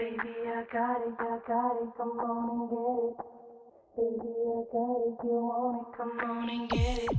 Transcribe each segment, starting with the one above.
Baby, I got it, I got it, come on and get it. Baby, I got it, you want it, come on and get it.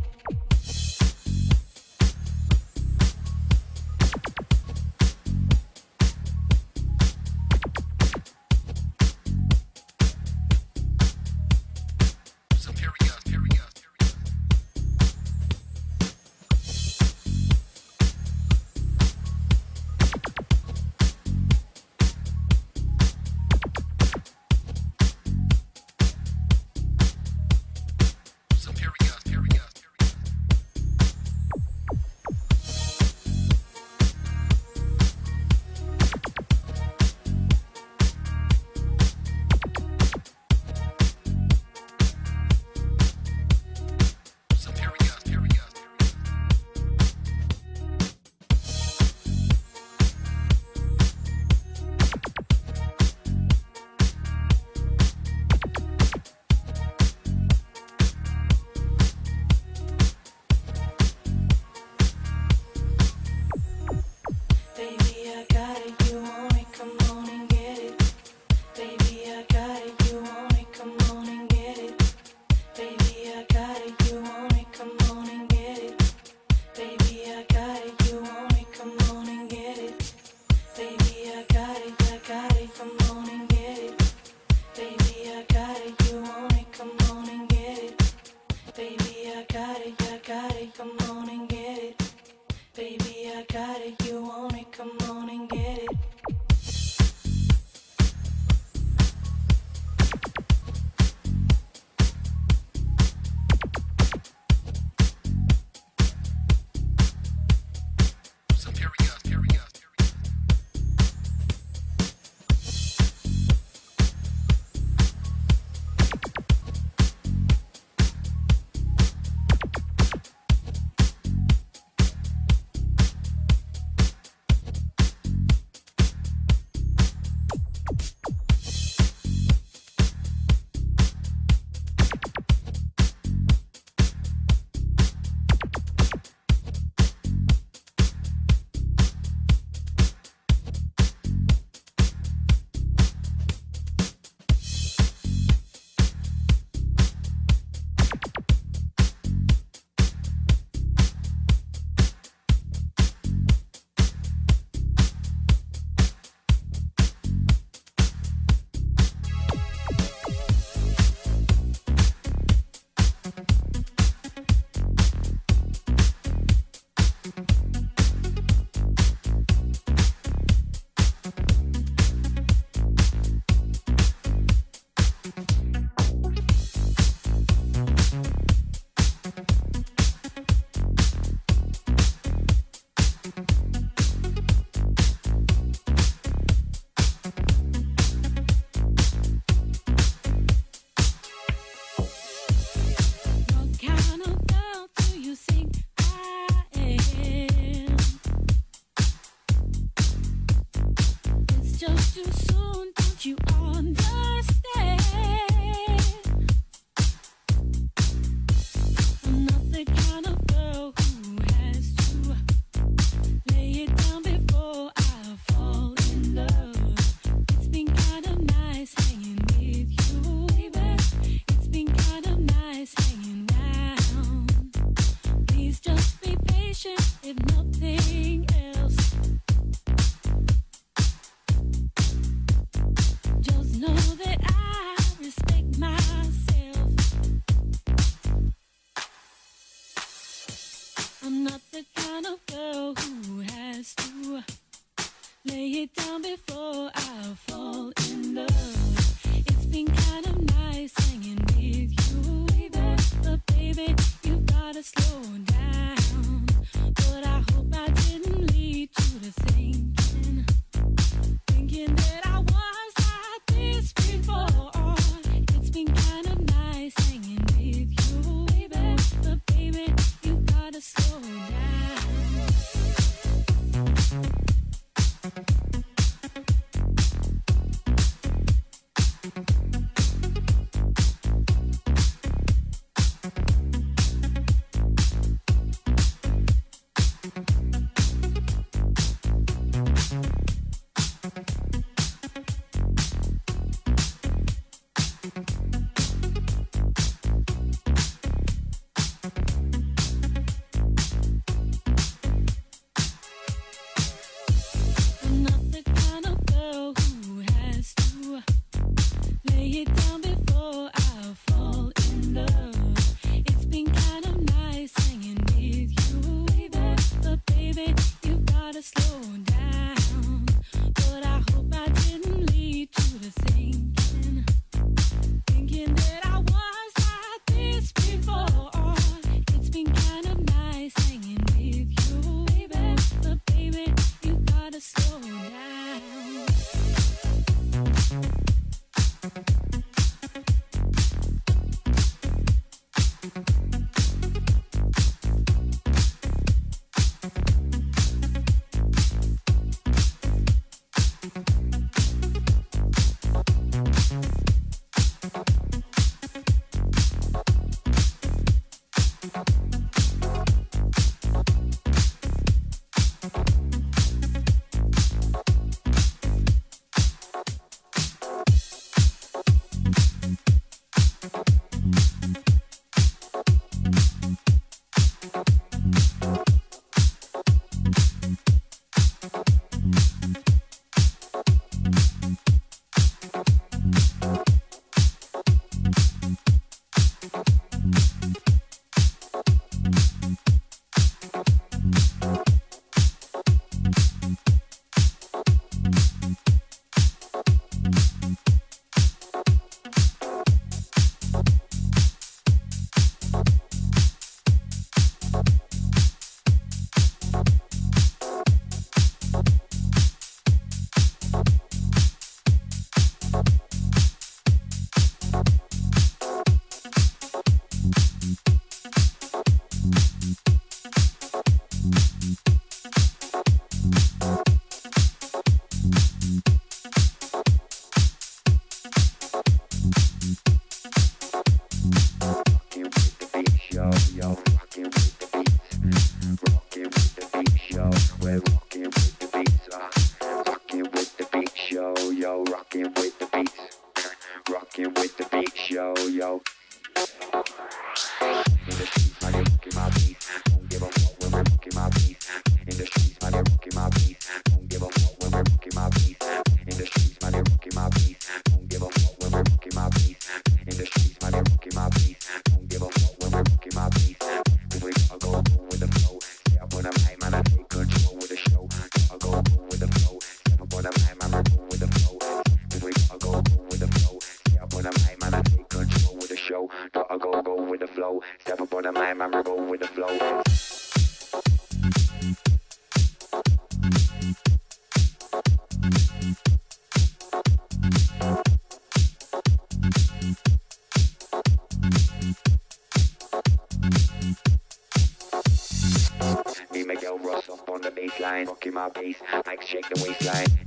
my bass, I like shake the waistline.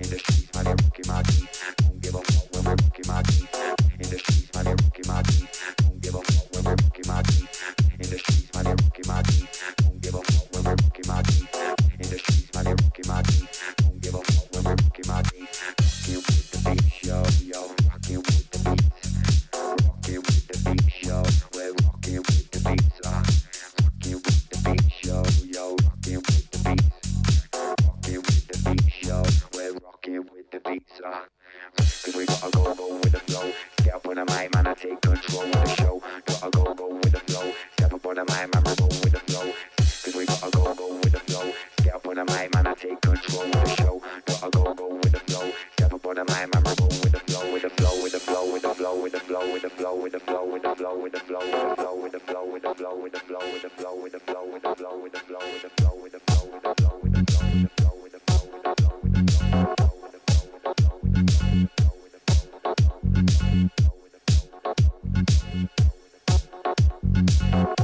Rocking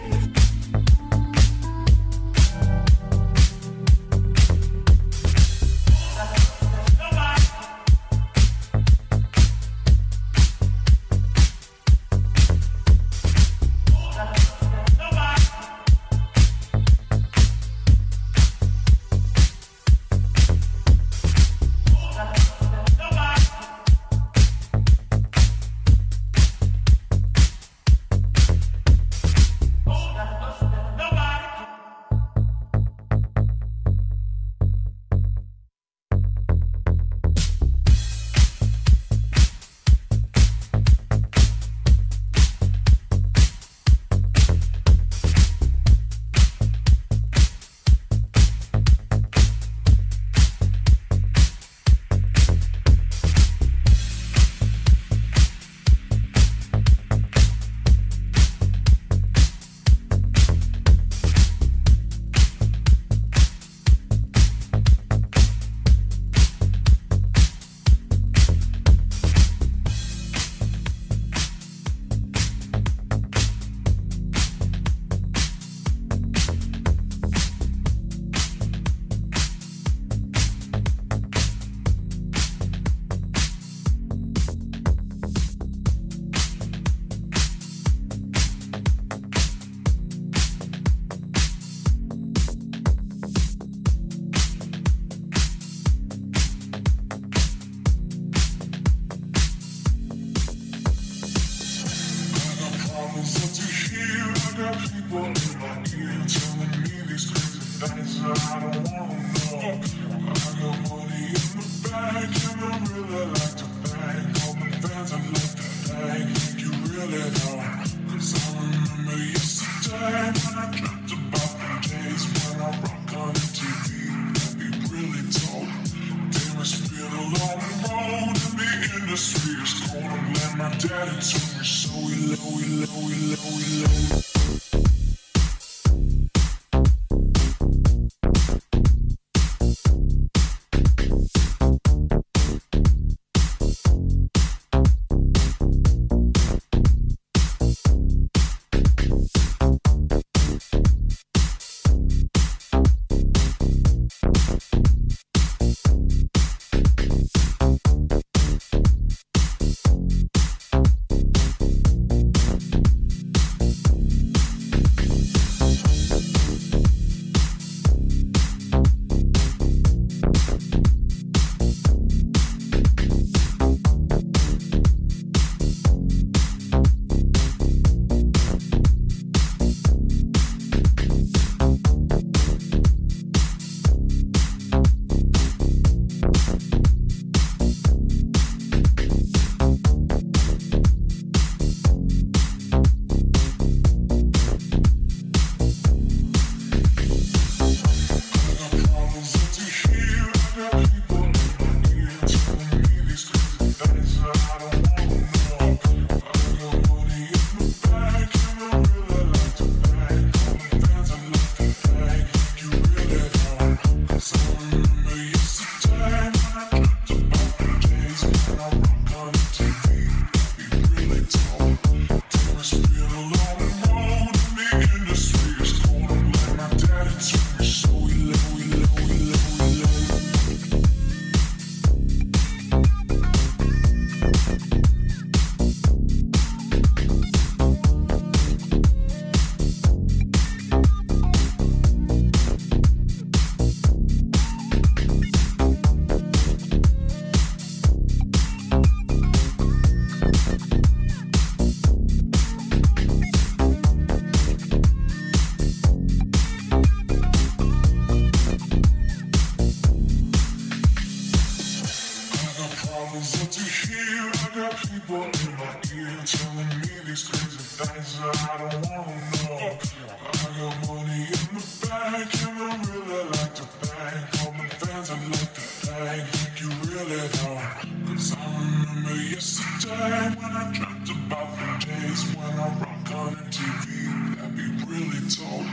Cause I remember yesterday when I dreamt about the days when I rock on MTV. That'd really told.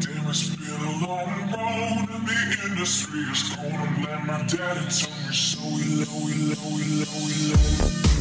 Damn, it's been a long road and the industry is cold. I'm glad my daddy told me so. We low, we low, we low, we low.